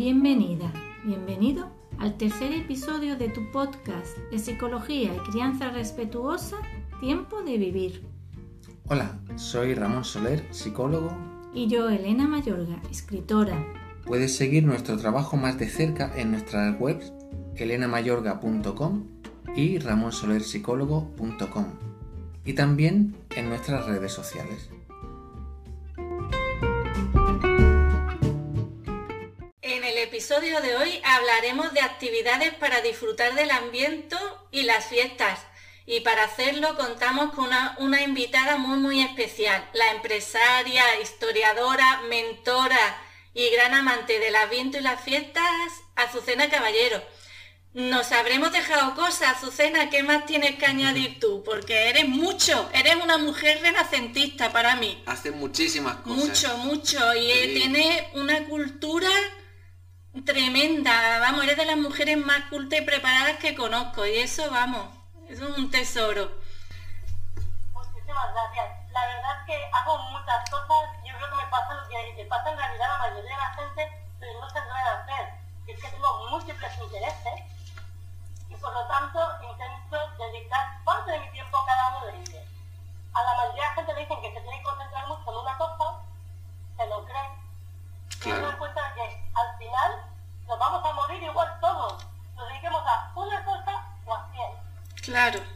Bienvenida, bienvenido al tercer episodio de tu podcast de Psicología y Crianza Respetuosa, Tiempo de Vivir. Hola, soy Ramón Soler, psicólogo. Y yo, Elena Mayorga, escritora. Puedes seguir nuestro trabajo más de cerca en nuestras webs elenamayorga.com y ramonsolerpsicólogo.com y también en nuestras redes sociales. Episodio de hoy hablaremos de actividades para disfrutar del ambiente y las fiestas. Y para hacerlo contamos con una, una invitada muy muy especial, la empresaria, historiadora, mentora y gran amante del ambiente y las fiestas, Azucena Caballero. Nos habremos dejado cosas, Azucena, ¿qué más tienes que añadir tú? Porque eres mucho, eres una mujer renacentista para mí. Hace muchísimas cosas. Mucho, mucho, y tiene una cultura tremenda, vamos, eres de las mujeres más cultas y preparadas que conozco, y eso, vamos, eso es un tesoro. Muchísimas gracias. La verdad es que hago muchas cosas, yo creo que me pasa lo que pasa en realidad a la mayoría de la gente, pero no se deben hacer. Y es que tengo múltiples intereses y por lo tanto intento dedicar parte de mi tiempo a cada uno de ellos. A la mayoría de la gente le dicen que se tiene que concentrar mucho en una cosa, se lo creen, y me doy cuenta de que al final nos vamos a morir igual todos. Nos dediquemos a una cosa o a cien. Claro.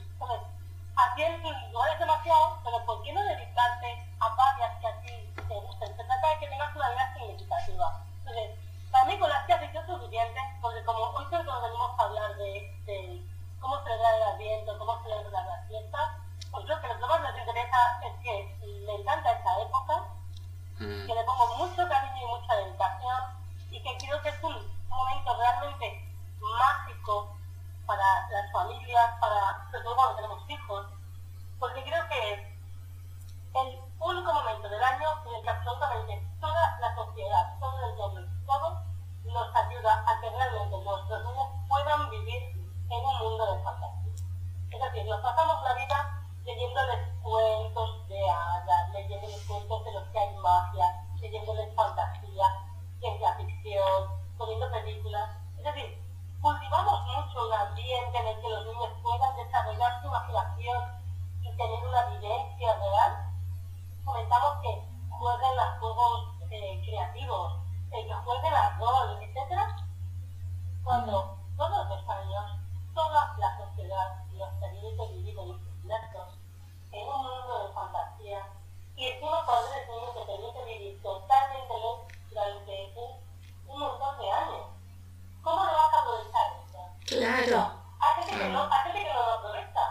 Hay gente que no, hay gente que lo aprovecha.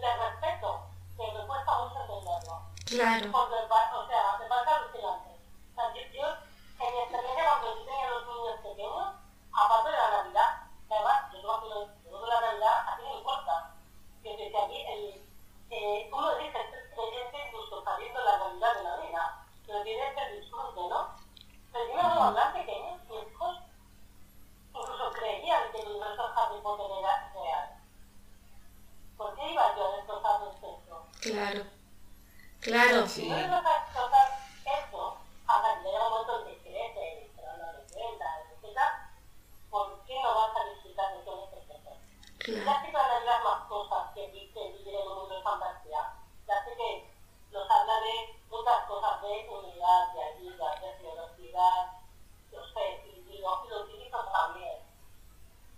Les respeto, pero me cuesta mucho entenderlo. Claro. Porque, o sea, me parece alucinante. O sea, yo, yo, en mi experiencia cuando yo tenía los niños pequeños, aparte de la Navidad, que además, yo tengo que lo- yo de la Navidad, a no me importa. Que desde aquí, el, eh, uno dice, es creyente incluso sabiendo la realidad de la vida, pero tiene el disfrute, ¿no? Pero yo me hablar pequeños, mis hijos, incluso creían que el universo de Harry Potter era real. ¿Por qué iba yo a destrozarles eso? Claro. Claro. Si no les vas a explotar eso, hasta que llega un momento en que crece, van dando cuenta, etc., ¿por qué no vas a disfrutar de todo este proceso? Claro. Ya sé que van a las más cosas que dice vivir en un mundo de fantasía. Ya sé que nos habla de muchas cosas de unidad, de ayuda, de generosidad, yo sé, y, lo, y lo utilizo también.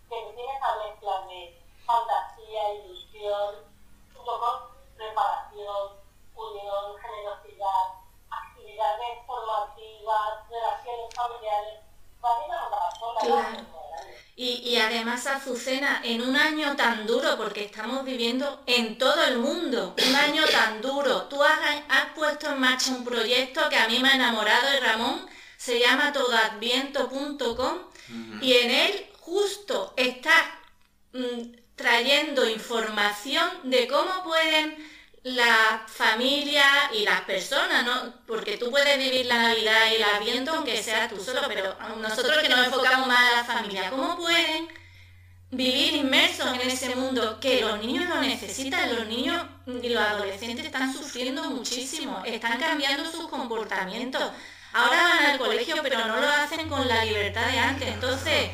Pero tiene esa mezcla de fantasía, ilusión, junto con preparación, unión, generosidad, actividades formativas, relaciones familiares, para ir a una sola Claro. Y, y además, Azucena, en un año tan duro, porque estamos viviendo en todo el mundo, un año tan duro, tú has, has puesto en marcha un proyecto que a mí me ha enamorado de Ramón, se llama todoadviento.com y en él justo estás mm, trayendo información de cómo pueden las familias y las personas, ¿no? Porque tú puedes vivir la Navidad y el Adviento aunque seas tú solo, pero nosotros que nos enfocamos más a la familia, ¿cómo pueden vivir inmersos en ese mundo que los niños lo necesitan? Los niños y los adolescentes están sufriendo muchísimo, están cambiando sus comportamientos. Ahora van al colegio, pero no lo hacen con la libertad de antes. Entonces,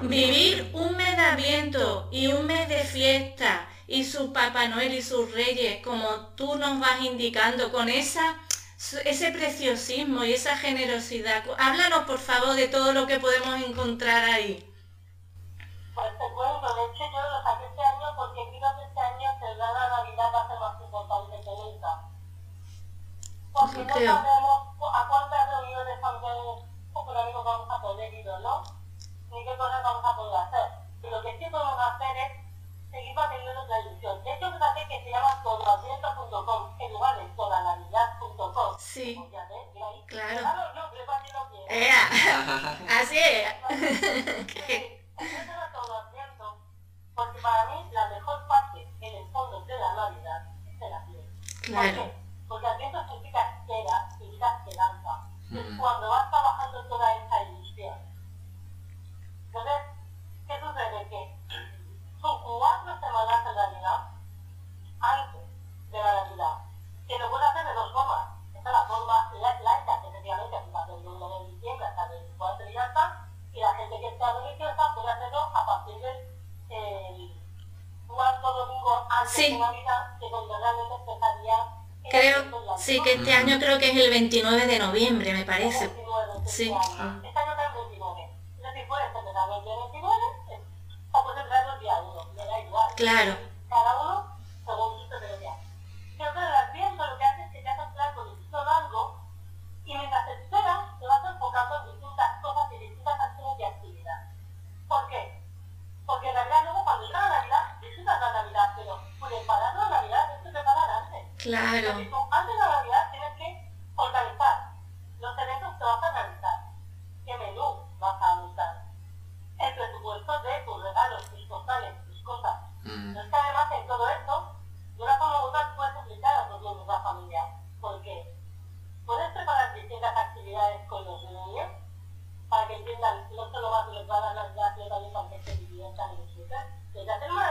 vivir un mes de Adviento y un mes de fiesta y su Papá Noel y sus reyes, como tú nos vas indicando, con esa ese preciosismo y esa generosidad. Háblanos, por favor, de todo lo que podemos encontrar ahí. Pues te cuento, de hecho yo lo saqué este año porque que este año la Navidad ser más. Porque no sabemos a cuántas reuniones familiares o económicos vamos a poder ir, ¿no? Ni qué cosas vamos a poder hacer. Y lo que sí podemos hacer es seguir manteniendo nuestra ilusión. De hecho, fíjate que se llama todoasiento.com en lugar de todanavidad.com. Sí. Claro. Claro, no, bien. Eh, así es. asiento, porque para mí la mejor parte, en el fondo de la Navidad, es el asiento. Claro. ¿Por qué? Porque asiento significa espera, significa esperanza. Es cuando vas trabajando toda esa ilusión. Entonces, ¿qué sucede? Que son cuatro semanas en realidad antes de la Navidad, que lo puede hacer de dos formas. Esta es la forma laica, que efectivamente empieza el 1 de diciembre hasta el 24 y ya está, y la gente que está religiosa puede hacerlo a partir del cuarto domingo antes de Navidad, que donde realmente empezaría Creo, sí, que este año creo que es el 29 de noviembre, me parece. Sí. Este año Claro. Antes de la Navidad tienes que organizar los eventos que vas a realizar, qué menú vas a montar, el presupuesto de tus regalos, tus postales, tus cosas. Pero es que además en todo esto, de una forma u otra puedes explicar a los miembros de la familia, porque puedes preparar distintas actividades con los niños para que entiendan no solo van a las sino también para que se diviertan y disfruten. Desde hacer unas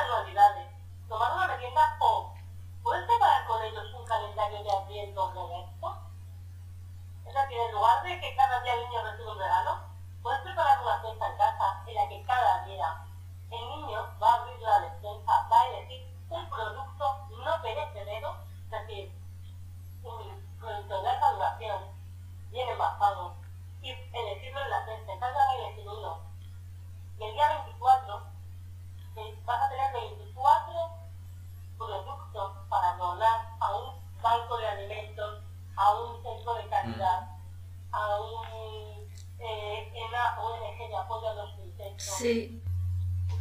Sí.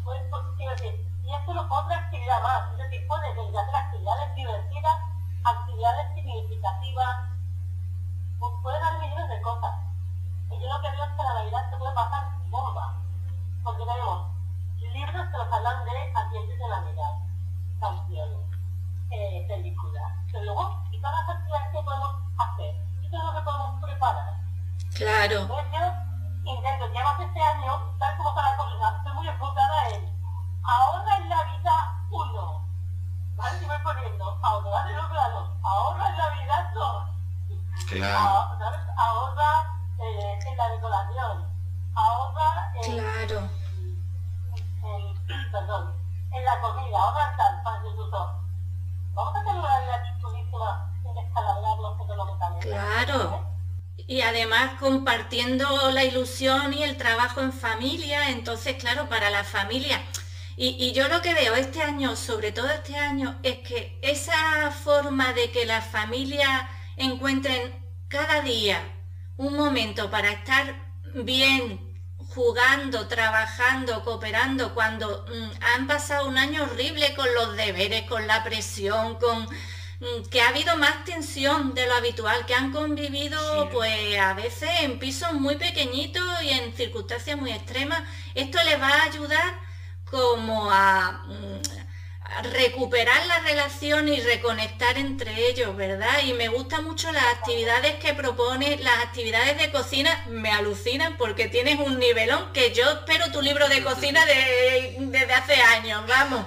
Pues, pues, y esto es otra actividad más, es decir, puedes desde hacer actividades divertidas, actividades significativas, pues puedes hacer millones de cosas. Y yo lo que veo es que la Navidad se puede pasar bomba, porque tenemos libros que nos hablan de ambientes de Navidad, canciones, eh, películas, pero luego, y todas las actividades que podemos hacer, y todo lo que podemos preparar. Claro. Entonces yo intento, más este año, tal como ahorra en la vida uno. ¿Vale? Y voy poniendo, ahorrar en los grados, ahorra en la vida dos. Claro. ¿Sabes? Ahorra eh, en la decoración, ahorra en, Claro. en, perdón, en la comida, ahorra en tal, para que incluso vamos a tener una vida chulísima sin descalabrarnos económicamente. Claro. Y además compartiendo la ilusión y el trabajo en familia, entonces claro, para la familia. Y, y, yo lo que veo este año, sobre todo este año, es que esa forma de que las familias encuentren cada día un momento para estar bien, jugando, trabajando, cooperando, cuando mm, han pasado un año horrible con los deberes, con la presión, con mm, que ha habido más tensión de lo habitual, que han convivido Sí. pues a veces en pisos muy pequeñitos y en circunstancias muy extremas. Esto les va a ayudar como a, mm, a recuperar la relación y reconectar entre ellos, ¿verdad? Y me gustan mucho las actividades que propone, las actividades de cocina me alucinan porque tienes un nivelón que yo espero tu libro de cocina de- desde hace años, vamos.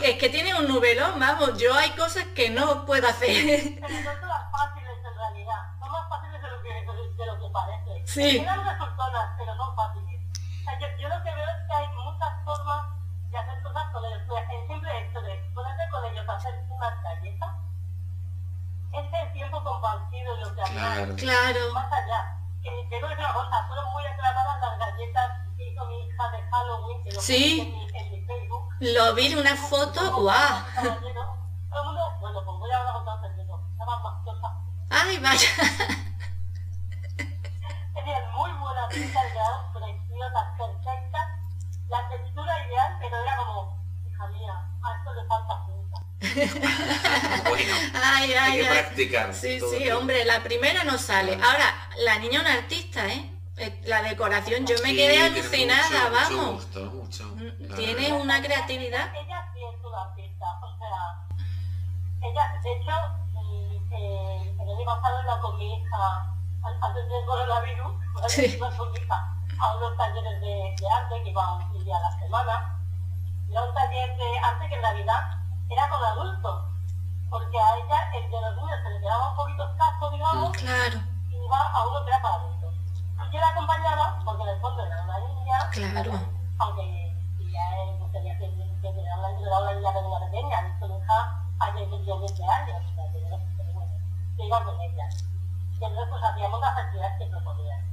es que tiene un nubelón, vamos, yo hay cosas que no puedo hacer. Pero son todas fáciles en realidad. Son más fáciles de lo que, de lo que parece. Sí. Tienen resultonas, pero son fáciles. O sea, yo, yo lo que veo es que hay muchas formas hacer cosas con ellos. Mira, El simple hecho de ponerte con ellos a hacer unas galletas, ese tiempo compartido y lo que Claro. Claro. más allá. Que te digo una cosa, fueron muy aclamadas las galletas que hizo mi hija de Halloween, que lo Sí. en mi, en mi Facebook. Lo vi en una foto, guau. Lleno. Todo el mundo, bueno, pues voy a hablar con todo el. Estaban más cosas. Ay, vaya. Tenían muy buena pinta, quedaron preciosas, perfectas. La textura ideal, pero era como, hija mía, a esto le falta punta. Bueno, Ay, hay ay, que ay. practicar. Sí, sí, tiempo. hombre, la primera no sale. Ahora, la niña una artista, ¿eh? Eh, La decoración, yo me Sí, quedé alucinada, mucho, vamos. Mucho gusto, mucho. Mm, tiene verdad. una creatividad. Ella sí es una artista, o sea, ella, de hecho, mm, eh, el año pasado iba con mi hija, an- antes del coronavirus, Sí. con mi hija a unos talleres de, de arte que iban un día a la semana. Era un taller de arte que en realidad era con adultos, porque a ella el de los niños se le quedaba un poquito escaso, digamos, Claro, y iba a uno que era para adultos. Y yo la acompañaba, porque en el fondo era una niña, Claro. aunque ya no tenía que, que era una, era una niña pequeña pequeña, mi hija ayer cumplió 20 años, pero bueno, yo iba con ella. Y entonces pues hacíamos las actividades que proponía.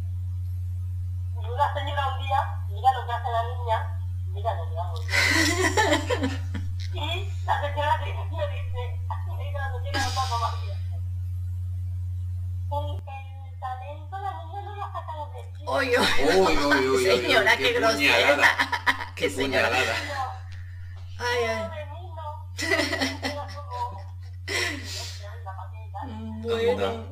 Y una señora un día, mira lo que hace la niña, mira lo que hago yo. y la señora le me dice, mira lo que hago yo, mamá, mira. El, el talento la niña no la saca de vestido. oye, Uy, uy, uy, uy, Señora, uy, qué grosera. Qué Qué señora. ay, ay. Bueno,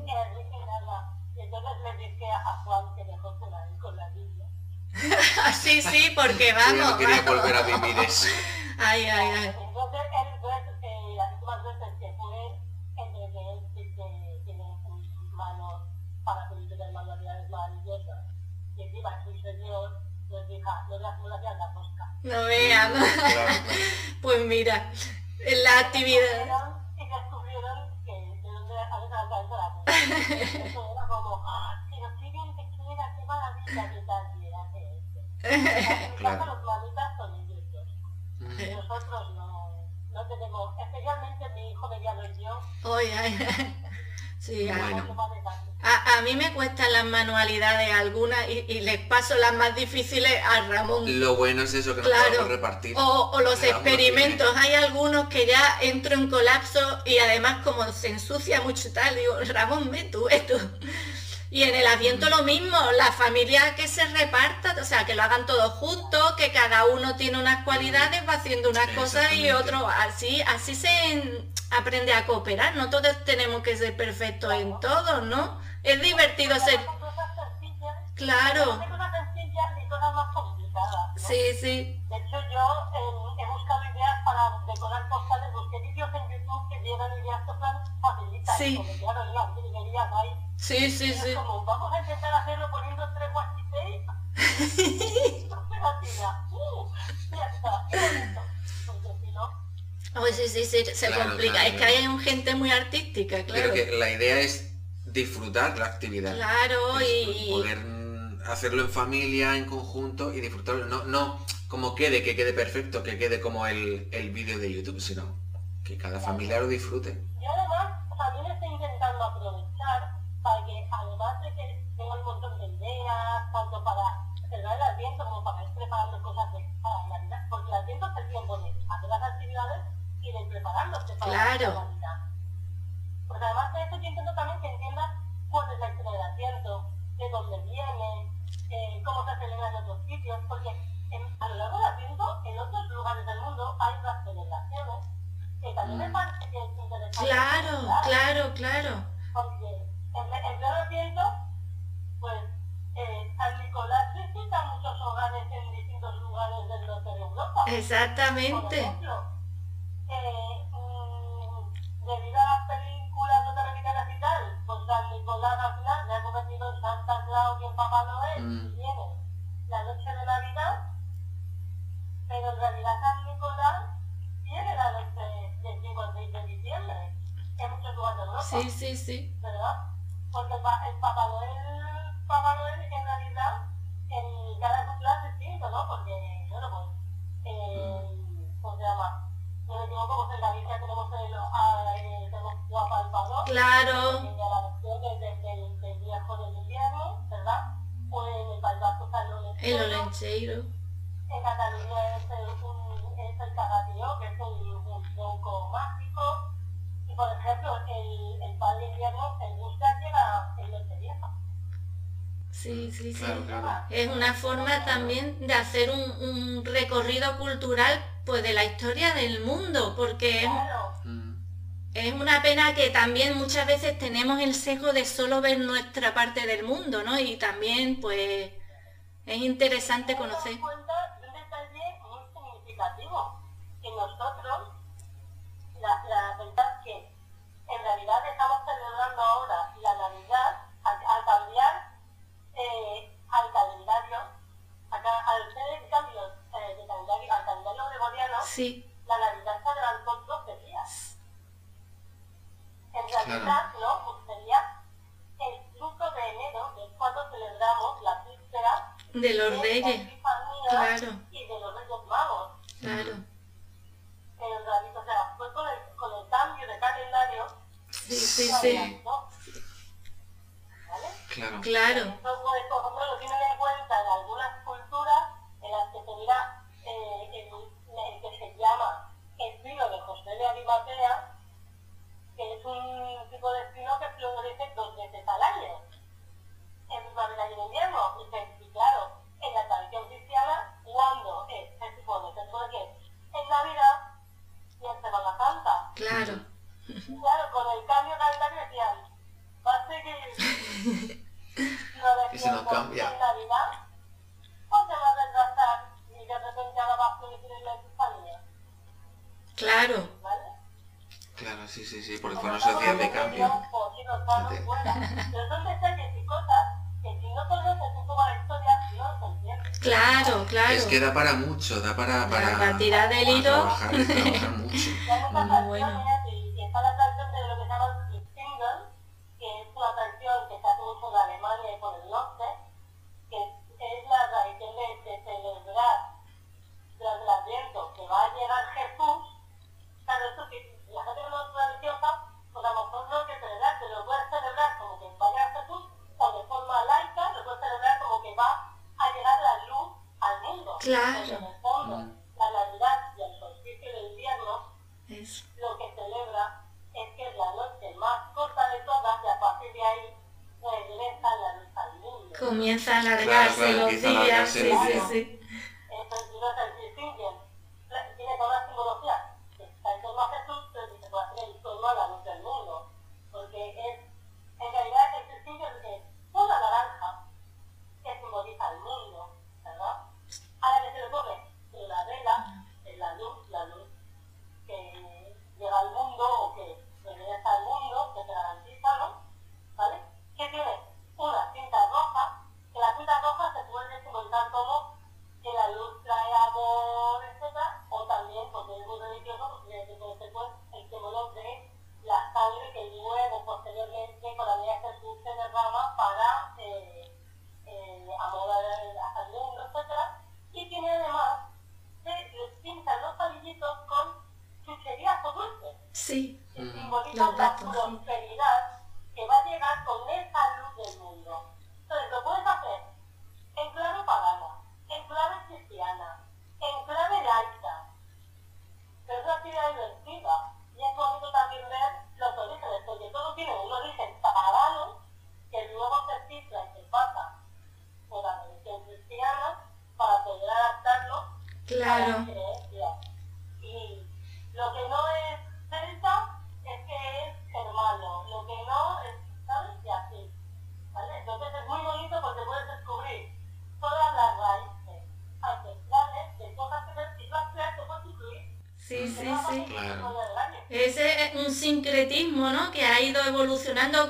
sí, sí, porque Yo ya no vamos, quería vamos. volver a vivir eso. Ay, ay, ay. Entonces, él, las últimas veces que fue, entre que él sí que tiene manos para solicitar manualidades maravillosas, y encima es un señor, hija, no. No vean. Claro, claro. Pues mira, en la actividad. Y descubrieron que de dónde. Eso era como, ¡ah, pero qué bien te queda, qué maravilla, qué tal, Claro. los planitas son. Mm. Nosotros no, no tenemos, especialmente mi hijo y yo, Oye. Sí, Bueno. a- a mí me cuestan las manualidades algunas y, y les paso las más difíciles a Ramón. Lo bueno es eso, que nos Claro. podemos repartir. O, o los experimentos, tiene- hay algunos que ya entro en colapso y además como se ensucia mucho tal, digo, Ramón, ve tú, ve tú. Y en el aviento lo mismo, la familia que se reparta, o sea, que lo hagan todos juntos, que cada uno tiene unas cualidades, va haciendo unas cosas y otro, así, así se en- aprende a cooperar, no todos tenemos que ser perfectos en todo, ¿no? Es divertido ser, claro, sí, sí, De hecho, yo buscado ideas para decorar postales, busqué vídeos en YouTube que dieran ideas que fueran facilitas. Sí. Porque claro, en las librerías no hay. sí, sí, Y sí. como, vamos a intentar hacerlo poniendo tres. No pegatina. Uh, ya está. Porque si no, Pues sí, sí, sí, se Claro, complica. claro, es que hay un gente muy artística, claro. Pero que la idea es disfrutar la actividad. Claro, Es y Poder mm, hacerlo en familia, en conjunto y disfrutarlo. No, no como quede, que quede perfecto, que quede como el, el vídeo de YouTube, sino que cada familia lo disfrute. Y además, también estoy intentando aprovechar para que, además de que tengo un montón de ideas, tanto para celebrar el Adviento como para ir preparando cosas de, para Navidad, porque el Adviento es el tiempo de hacer las actividades y de ir preparándose para Claro. la Navidad. Pues además de eso, yo intento también que entiendan cuál es la historia del Adviento, de dónde viene, claro, claro. Porque en, en Adviento, pues eh, San Nicolás visita muchos hogares en distintos lugares del norte de Europa. Exactamente. pues de la historia del mundo, porque es, mm. es una pena que también muchas veces tenemos el sesgo de solo ver nuestra parte del mundo, ¿no? Y también pues es interesante conocer. que da para mucho, da para... para, para tirar del hilo.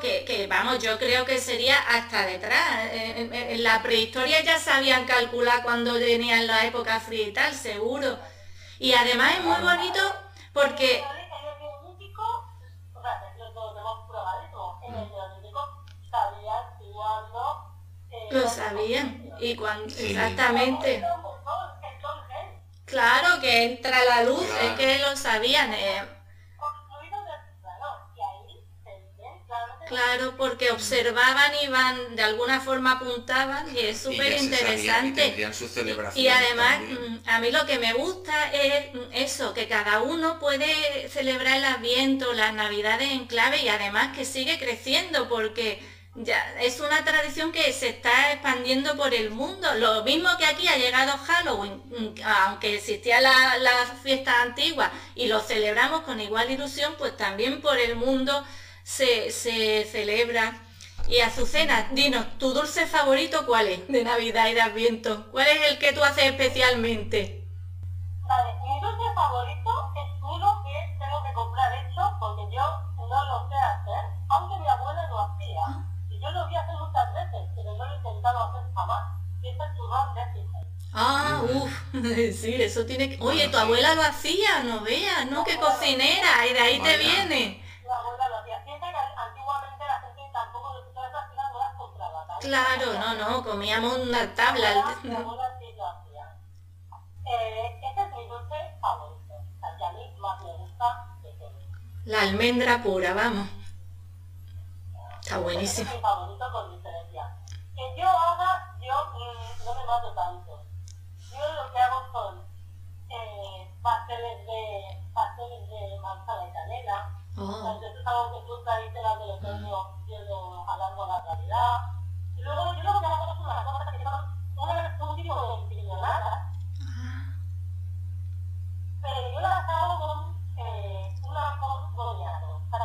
que, vamos, yo creo que sería hasta detrás. Eh, eh, eh, en, la prehistoria ya sabían calcular cuando venían la época fría y tal, seguro. Y además es muy bonito y es súper interesante. Y, además, mm, a mí lo que me gusta es eso, que cada uno puede celebrar el Adviento, las Navidades en clave y además que sigue creciendo porque ya es una tradición que se está expandiendo por el mundo. Lo mismo que aquí ha llegado Halloween, mm, aunque existía la, la fiesta antigua y lo celebramos con igual ilusión, pues también por el mundo se, se celebra. Y Azucena, dinos, ¿tu dulce favorito cuál es de Navidad y de Adviento? ¿Cuál es el que tú haces especialmente? Vale, mi dulce favorito es uno que tengo que comprar hecho porque yo no lo sé hacer, aunque mi abuela lo hacía. Ah. Y yo lo vi hacer muchas veces, pero no lo he intentado hacer jamás. Y es el turrón de Ah, uff, sí, eso tiene que... Oye, tu abuela lo hacía, no veas, ¿no? Qué cocinera, y de ahí te viene. Claro, no, no, comíamos una tabla. Es mi dulce favorito, al que a mí más me gusta de todo. La almendra pura, vamos. Está buenísimo. Este es mi favorito con diferencia. Que yo haga, yo mm, no me mato tanto. Yo lo que hago son eh, pasteles de pasteles de manzana y canela. Oh. Entonces es algo que tú tradicional de otoño, yo lo alargo la realidad luego, yo luego me hago una cosa que se llama un tipo de piñonada. Pero yo las hago con eh, una con. Para.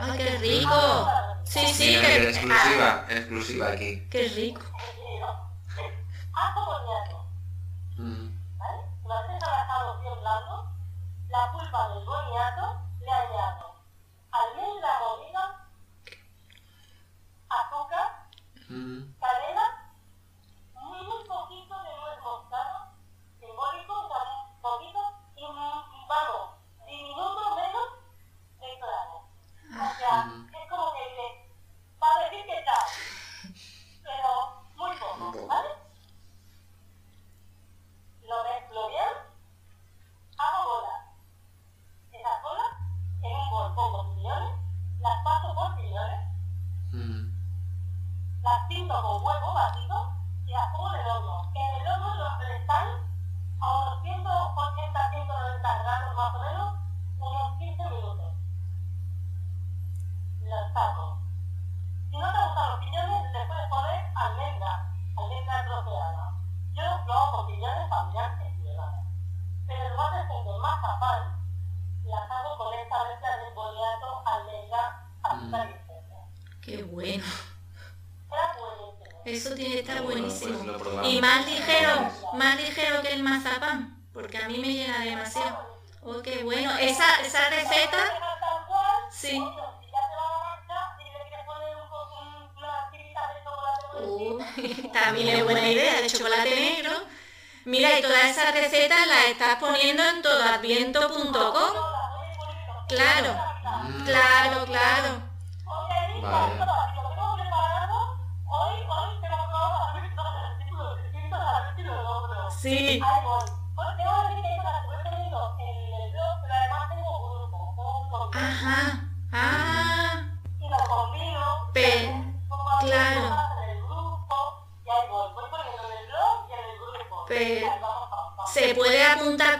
¡Ay, qué rico! Sí, sí, que... exclusiva, exclusiva aquí. Qué rico. Hago boniato. ¿Vale? Una vez trabajado bien blando, la pulpa del boniato le añado almendra molida, 嗯。Más ligero,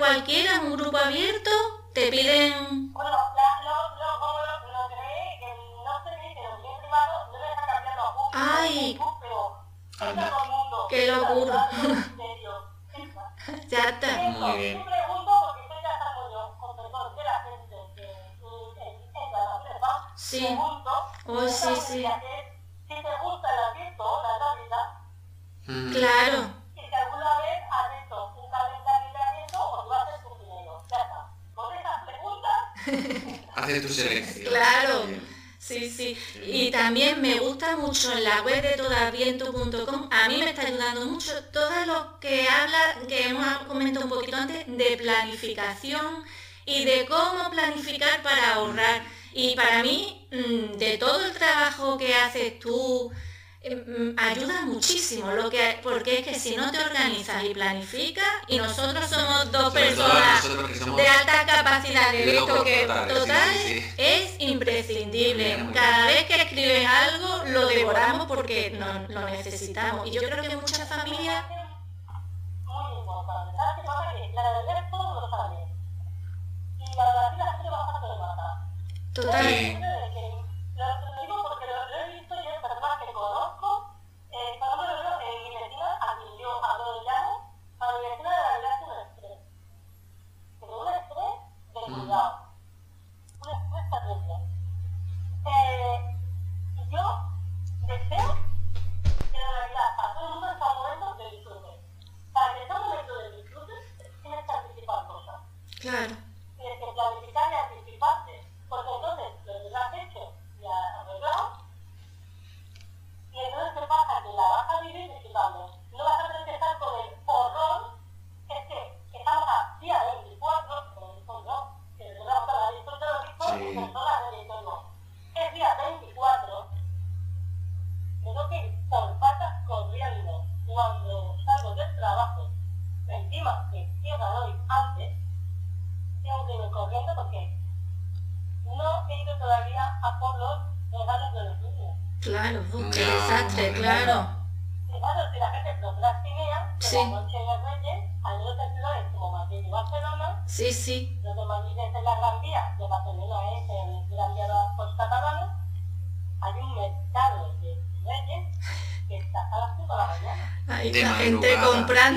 cualquiera en un grupo abierto? ¿Te piden...? si no te organizas y planificas, y nosotros somos dos personas de alta capacidad de esto que total es imprescindible. Cada vez que escribes algo, lo devoramos porque no, lo necesitamos. Y yo creo que muchas familias... Total.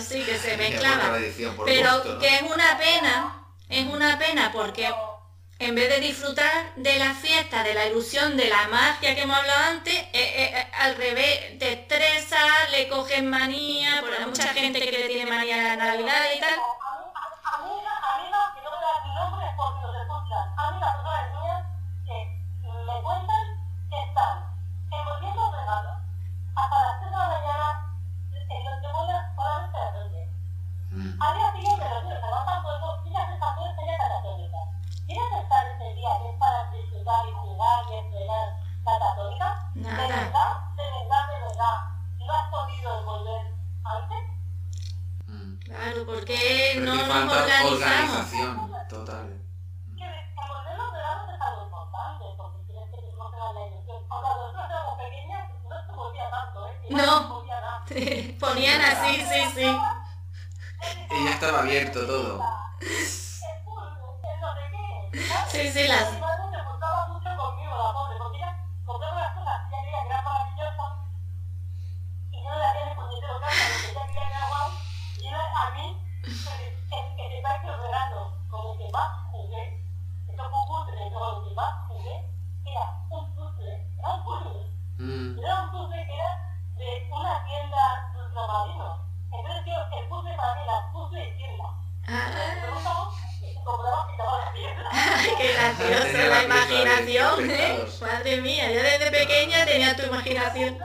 sí, que se mezclaba. Pero que es una pena, es una pena porque en vez de disfrutar de la fiesta, de la ilusión, de la magia que hemos hablado antes, eh, eh, eh, al revés, te estresas, le coges manía, porque hay mucha gente que le tiene manía a la Navidad y tal De verdad, de verdad, de verdad, ¿no has podido volver antes? Claro, porque no nos organizamos. organización, total. Que los porque que nosotros éramos pequeñas, no tanto, ¿eh? No, ponían así, sí, sí. Y ya estaba abierto todo. Sí, sí, las... Portaba mucho conmigo, la pobre, porque imaginación.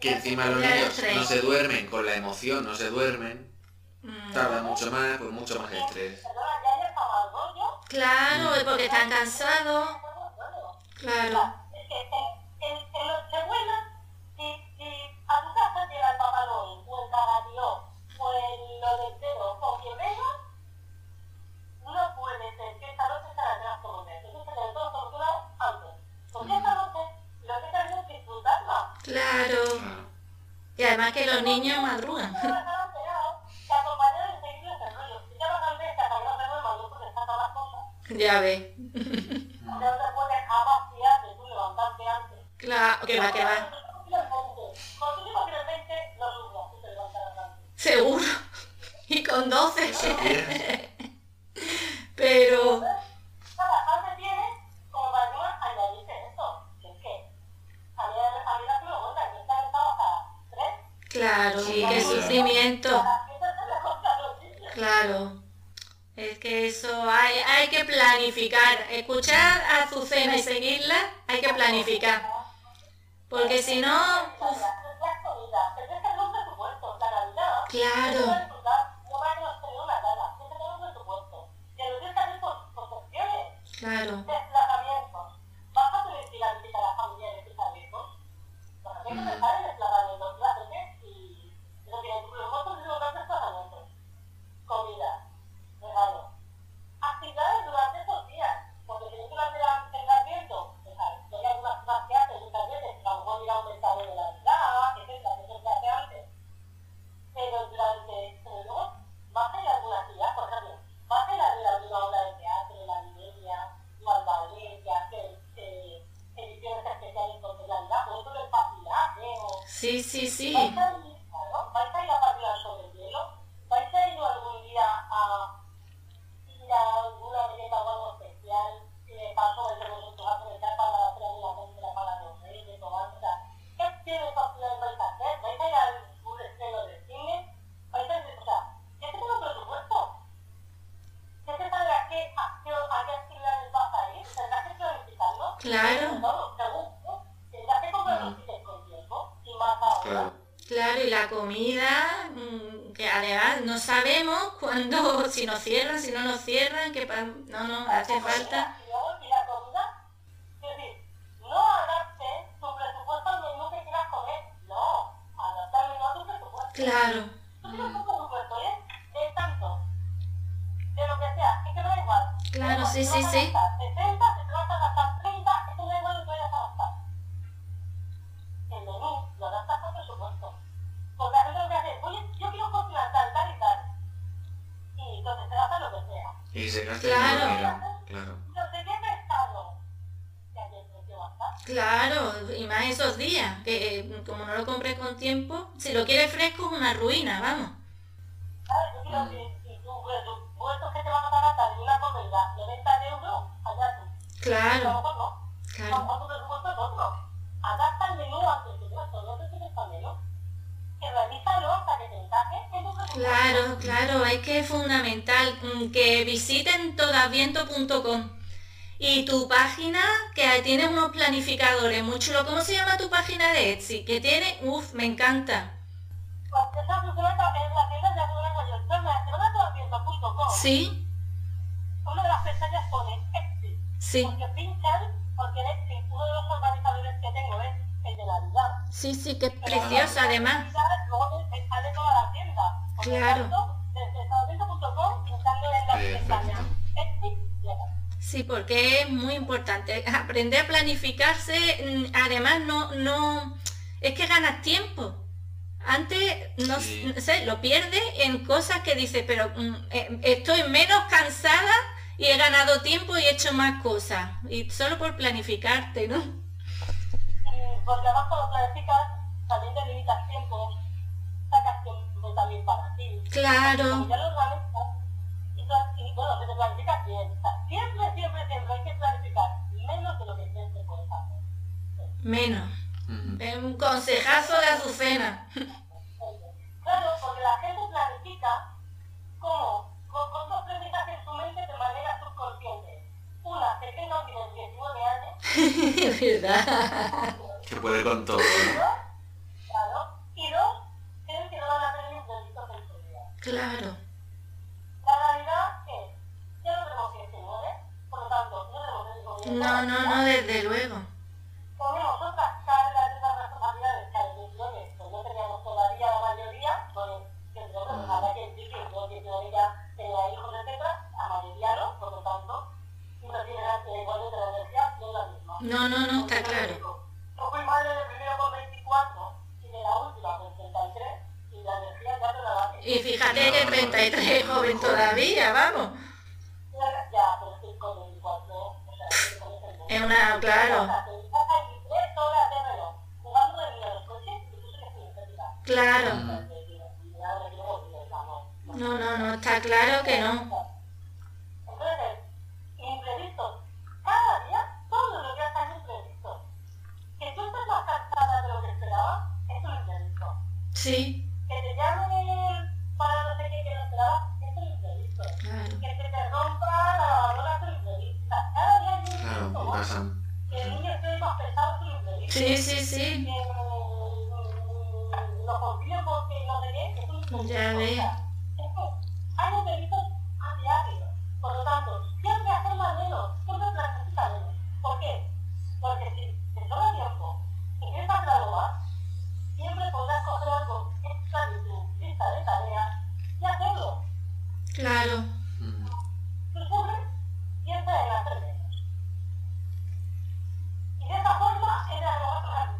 Que encima los niños no se duermen con la emoción, no se duermen, Mm. tardan mucho más, pues mucho más estrés. Claro, es porque están cansados. Claro. Claro. Claro. Y además que los niños madrugan. Ya no te puedes de tú levantarte antes. Claro, que va, que va. Cuando tú llegas el 20, lo logras, tú te levantarás antes. Seguro. Y con 12. Eso bien. Pero, Escuchar a Azucena y seguirla, hay que planificar. Porque si no, Claro. Claro. Claro, y más esos días, que eh, como no lo compré con tiempo, si lo quieres fresco es una ruina, vamos. ¿Sabes? Yo quiero que si tú presupuestos que te van a pagar en una comida de 90 euros, allá tú. A lo Claro, no. Claro, mejor tu presupuesto es otro. Adapta el menú a tu presupuesto, no te tienes al menú. Que revísalo hasta que te encaje en tu presupuesto. Claro, claro, es que es fundamental mm, que visiten todasviento.com y tu página, que ahí tienes unos planificadores muy chulos. ¿Cómo se llama tu página de Etsy? Que tiene, uff, me encanta. Sí, Una de las pestañas pone Etsy. sí, Porque pinchan, porque en Etsy uno de los organizadores que tengo es el de Navidad. sí, sí, que es preciosa además. Luego sale toda la tienda. Claro. Sí, porque es muy importante. Aprender a planificarse, mm, además no, no, es que ganas tiempo. Antes, no Sí. sé, lo pierdes en cosas que dices, pero mm, eh, estoy menos cansada y he ganado tiempo y he hecho más cosas. Y solo por planificarte, ¿no? Porque además cuando planificas, también te limitas tiempo, tiempo también para ti. Claro, ya lo organizas, y, y bueno, que te planificas bien. O sea, siempre, siempre, siempre hay que planificar menos de lo que crees que puedes hacer. menos. Ujú. Es un consejazo de Azucena. Claro, porque la gente planifica como con, con dos premisas en su mente de manera subconsciente. Una, que tenga un 19 años, Es verdad. Que puede con todo. ¿no? claro, Claro. La realidad es, ya no tenemos 19, por lo tanto, no tenemos el mismo No, no, no, desde luego. Ponemos otras cargas de otras responsabilidades que a los 19 pues no teníamos todavía la mayoría, pues que no, pues, habrá que decir que yo 19 ya tenía hijos, etcétera, la mayoría por lo tanto, no tiene nada que igual de la energía, no es la misma. No, no, no, está claro. Yo fui madre del primero con 24 y de la última con 33 y la energía ya te la da. Y fíjate que 33 es joven todavía, vamos. Ya, pero estoy con 24, o sea, estoy con ese mundo. Es una, claro, te claro. No, no, no, está claro que no. Entonces, imprevistos. Cada día, todo lo que hacen imprevistos. Que tú estés más cansada de lo que esperabas, es un imprevisto. Sí, Que te llamen para no sé qué que no esperabas, es un imprevisto. claro. Que se te rompa la lavadora, es un imprevisto. O sea, Cada día hay un Claro, imprevisto. y ¿no? Pasan. Que el niño esté más pesado, es un imprevisto. Sí, sí, sí. Lo porque un. Ya que hay diario. Por lo tanto, siempre hacerlo menos, siempre planifica menos. ¿Por qué? Porque si te sobra tiempo siempre podrás coger algo extra de tu lista de tareas y hacerlo. Claro. Mm. Tú subes, piensa en hacer menos. Y de esa forma eres algo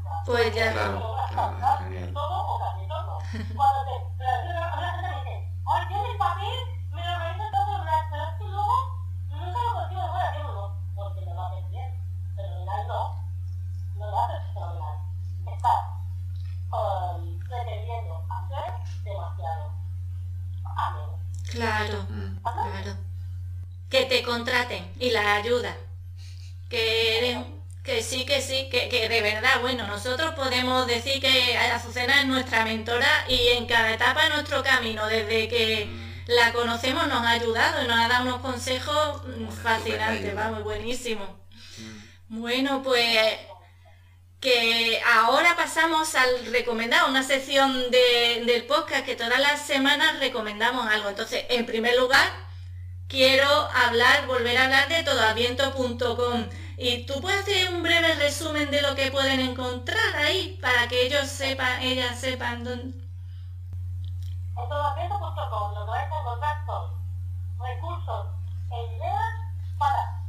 más organizado. Pues ya. Claro, claro, genial. Todo o casi todo. Cuando te planificas, a la gente dice, ay, tienes papel, me lo organizo todo, pero es que luego nunca lo consigo de buena tiempo, porque no lo haces bien. Fenomenal no, no lo haces fenomenal. Estás um, pretendiendo hacer demasiado. A menos. Claro, Mm. claro. Que te contraten y la ayuda. Que eres, que sí, que sí, que, que de verdad, bueno, nosotros podemos decir que Azucena es nuestra mentora y en cada etapa de nuestro camino, desde que Mm. la conocemos, nos ha ayudado y nos ha dado unos consejos mm, Bueno, fascinantes, vamos, buenísimo. Mm. Bueno, pues que ahora pasamos al recomendado, una sección de- del podcast que todas las semanas recomendamos algo. Entonces, en primer lugar, quiero hablar, volver a hablar de todoaviento.com. Y tú puedes hacer un breve resumen de lo que pueden encontrar ahí para que ellos sepan, ellas sepan dónde. En todoaviento.com lo que vais a encontrar son recursos e ideas para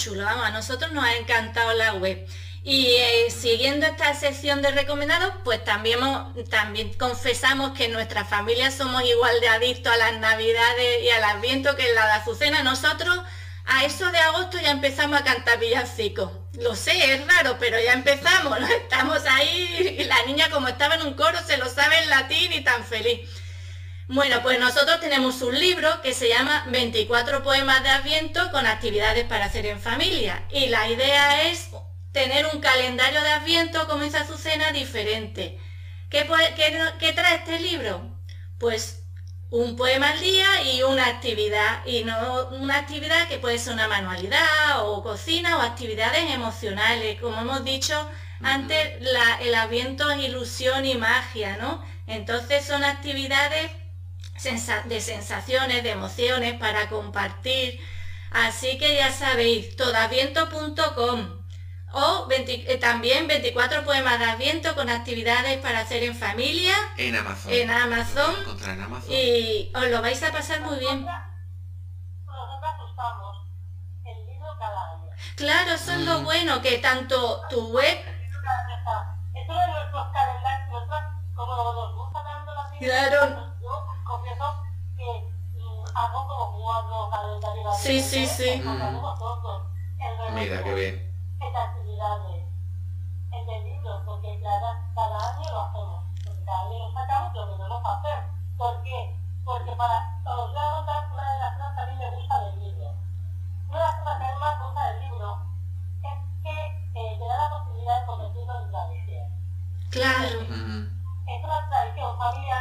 chulo, vamos, a nosotros nos ha encantado la web. Y eh, siguiendo esta sección de recomendados, pues también, también confesamos que en nuestra familia somos igual de adictos a las navidades y al adviento que en la de Azucena. Nosotros a eso de agosto ya empezamos a cantar villancicos. Lo sé, es raro, pero ya empezamos. Estamos ahí y la niña como estaba en un coro se lo sabe en latín y tan feliz. Bueno, pues nosotros tenemos un libro que se llama 24 poemas de Adviento con actividades para hacer en familia. Y la idea es tener un calendario de Adviento, como dice Azucena, diferente. ¿Qué, puede- qué- qué trae este libro? Pues un poema al día y una actividad, y no una actividad que puede ser una manualidad o cocina o actividades emocionales. Como hemos dicho antes, el aviento es ilusión y magia, ¿no? Entonces son actividades de sensaciones, de emociones para compartir. Así que ya sabéis, todaviento.com o eh, también 24 poemas de Adviento con actividades para hacer en familia. En Amazon. En Amazon. en Amazon. Y os lo vais a pasar muy bien. Claro, eso es lo mm. bueno, que tanto tu web... Claro. Confieso que mm, hago como cuatro calendarios. Sí, sí, sí. Mm. Mira, qué bien estas actividades entendido, porque cada, cada año lo hacemos, porque cada año lo sacamos lo que debemos hacer. ¿Por qué? Porque para, os voy a contar una de las cosas que a mí me gusta del libro. Una de las cosas que a mí más gusta del libro es que eh, te da la posibilidad de convertirlo en tradición. Claro. Es una tradición familiar,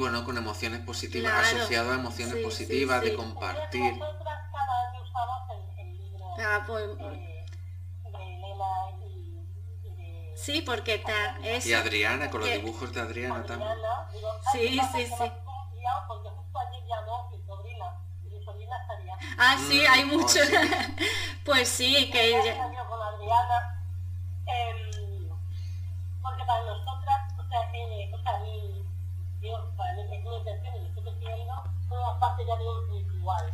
positivo, ¿no? Con emociones positivas, asociado a emociones positivas, de compartir. Nosotras cada año usamos el, el libro ah, pues, de, de Elena y, y de... Sí, porque está... Es, y Adriana, con los dibujos de Adriana, también. Digo, sí, sí, sí. Porque justo ayer llamó mi sobrina Ah, sí, hay muchos. pues sí, que ella... con Adriana, eh, porque para nosotras, o sea,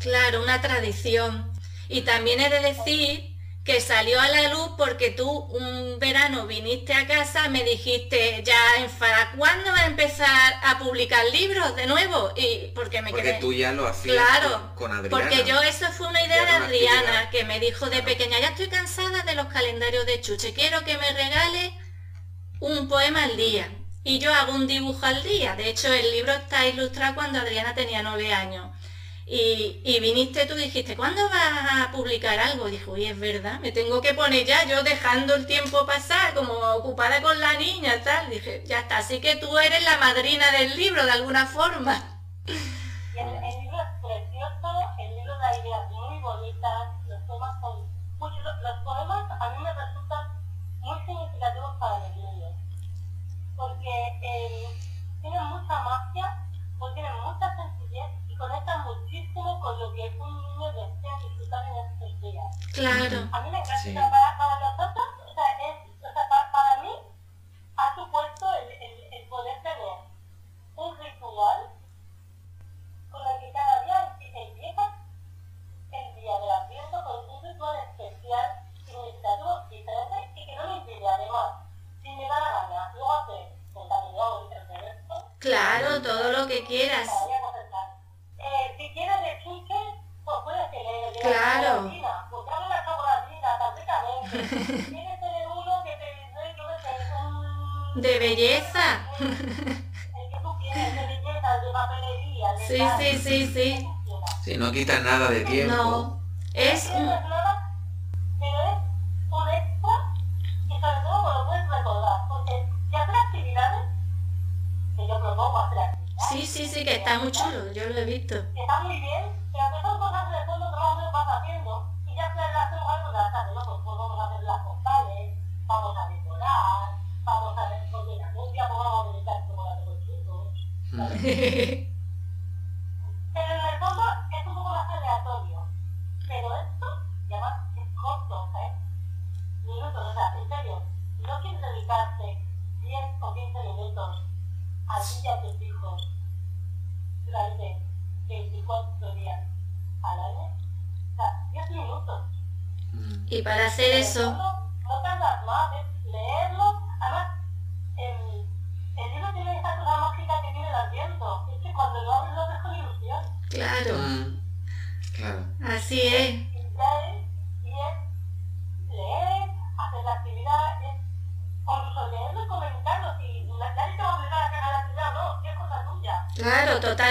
Claro, una tradición. Y también he de decir que salió a la luz porque tú un verano viniste a casa, me dijiste ya enfada, ¿cuándo va a empezar a publicar libros de nuevo? Y porque me porque tú ya lo hacías claro, con, Adriana. Porque yo eso fue una idea de Adriana que me dijo de pequeña, ya estoy cansada de los calendarios de Chuche, quiero que me regale un poema al día. Y yo hago un dibujo al día. De hecho, el libro está ilustrado cuando Adriana tenía nueve años. Y, viniste tú y dijiste, ¿cuándo vas a publicar algo? Dijo, y es verdad, me tengo que poner ya, yo dejando el tiempo pasar, como ocupada con la niña, tal. Dije, ya está, así que tú eres la madrina del libro de alguna forma. el, libro es precioso, el libro da ideas muy bonitas, los poemas son conecta muchísimo con lo que un niño desea disfrutar en estos días. Claro. A mí me encanta, sí. para, para, nosotros, o sea, es, o sea para, para, mí, ha supuesto el, el, el, poder tener un ritual con el que cada día empieza el día del Adviento con un ritual especial, significativo, diferente y que no me impide, además, si me da la gana, luego hacer contabilidad el resto. Claro, todo lo que quieras. Belleza. El que tú quieres, de belleza, de papelería, de Sí, sí, sí, sí. Sí, no quita nada de tiempo. No, minutos que te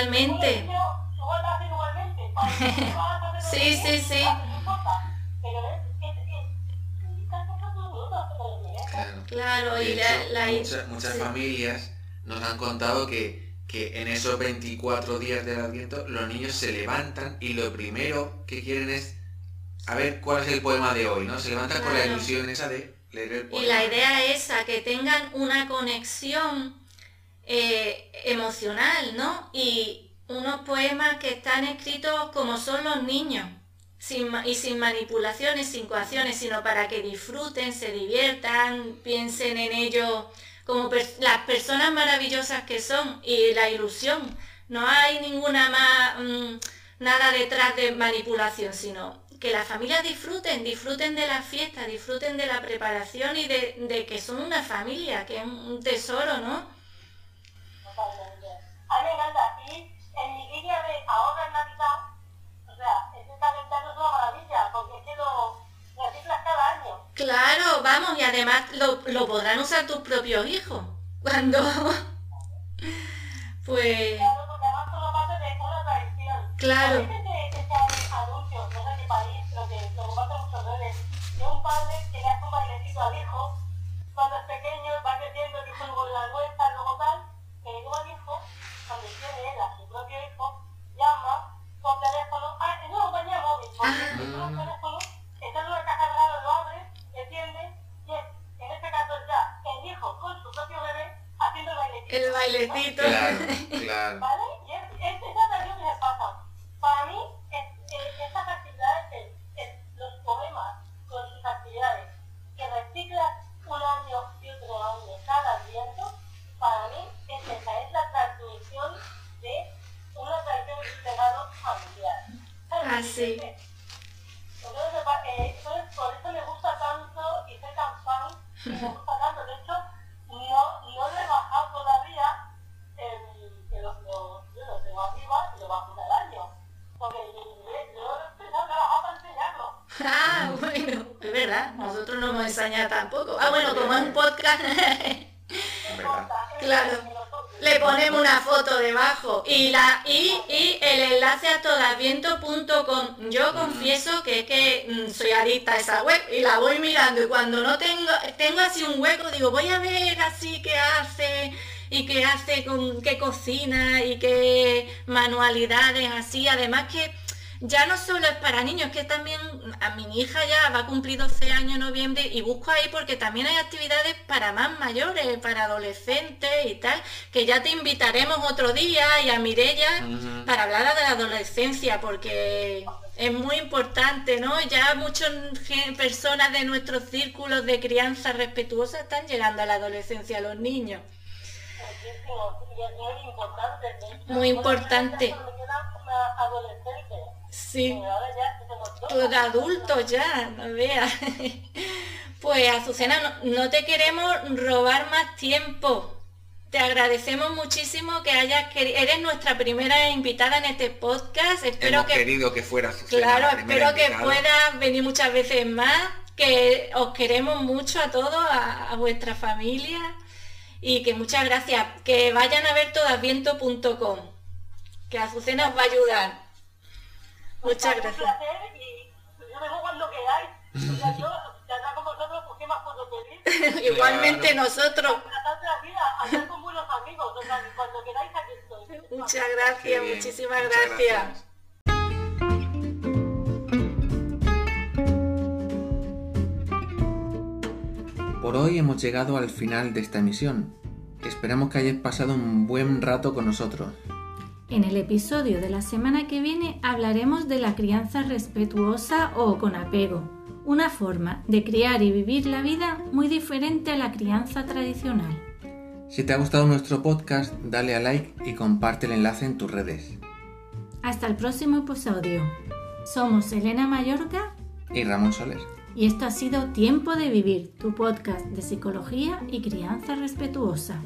lo lees. Claro. Claro, y la... hecho, la- muchas, muchas sí. familias nos han contado que, que en esos 24 días del Adviento los niños se levantan y lo primero que quieren es a ver cuál es el poema de hoy, ¿no? Se levantan con la Claro. ilusión esa de leer el Y poema. la idea es esa, que tengan una conexión eh, emocional, ¿no? Y unos poemas que están escritos como son los niños, sin y sin manipulaciones, sin coacciones, sino para que disfruten, se diviertan, piensen en ellos como las personas maravillosas que son y la ilusión. No hay ninguna más, mm, nada detrás de manipulación, sino que las familias disfruten, disfruten de la fiesta, disfruten de la preparación y de, de que son una familia, que es un tesoro, ¿no? Totalmente. A mí me encanta. Y en mi línea de ahora en Navidad, o sea, calendario es una maravilla, porque es que lo reciclas cada año. Claro, vamos, y además lo, lo podrán usar tus propios hijos. Cuando... Pues... Claro, porque además parte de una tradición. Claro. A veces anuncios, no sé qué país, pero que lo comparten muchos redes, de un padre que le hace un bailecito al hijo, cuando es pequeño, va creciendo, el hijo luego le da vuelta, luego tal, que el hijo, cuando tiene él a su propio hijo, llama por teléfono, ah, es una compañía móvil, porque Ah. es un teléfono, está en una caja de lo abre, entiende, y es, en este caso es ya el hijo con su propio bebé haciendo el bailecito. El bailecito. Claro, claro. Además que ya no solo es para niños, que también a mi hija ya va a cumplir 12 años en noviembre y busco ahí porque también hay actividades para más mayores, para adolescentes y tal, que ya te invitaremos otro día y a Mirella para hablar de la adolescencia porque es muy importante, ¿no? Ya muchas personas de nuestros círculos de crianza respetuosa están llegando a la adolescencia, los niños. Muy importante. de Sí. tenemos dos. Todos adultos ya, no veas. Pues Azucena, no, no te queremos robar más tiempo. Te agradecemos muchísimo que hayas querido. Eres nuestra primera invitada en este podcast. Espero Hemos que querido que fuera Azucena Claro, la espero que puedas venir muchas veces más, que os queremos mucho a todos, a, a vuestra familia y que muchas gracias. Que vayan a ver todasviento.com, que Azucena os va a ayudar. Muchas Un gracias. placer y yo vengo cuando queráis. O sea, yo, ya está con vosotros, pues qué más puedo pedir. Igualmente nosotros. Tratar de la vida, hablar con buenos amigos. O sea, que cuando queráis aquí estoy. Muchas gracias, muchísimas muchas gracias. Por hoy hemos llegado al final de esta emisión. Esperamos que hayáis pasado un buen rato con nosotros. En el episodio de la semana que viene hablaremos de la crianza respetuosa o con apego, una forma de criar y vivir la vida muy diferente a la crianza tradicional. Si te ha gustado nuestro podcast, dale a like y comparte el enlace en tus redes. Hasta el próximo episodio. Somos Elena Mayorga Y Ramón Soler. Y esto ha sido Tiempo de Vivir, tu podcast de psicología y crianza respetuosa.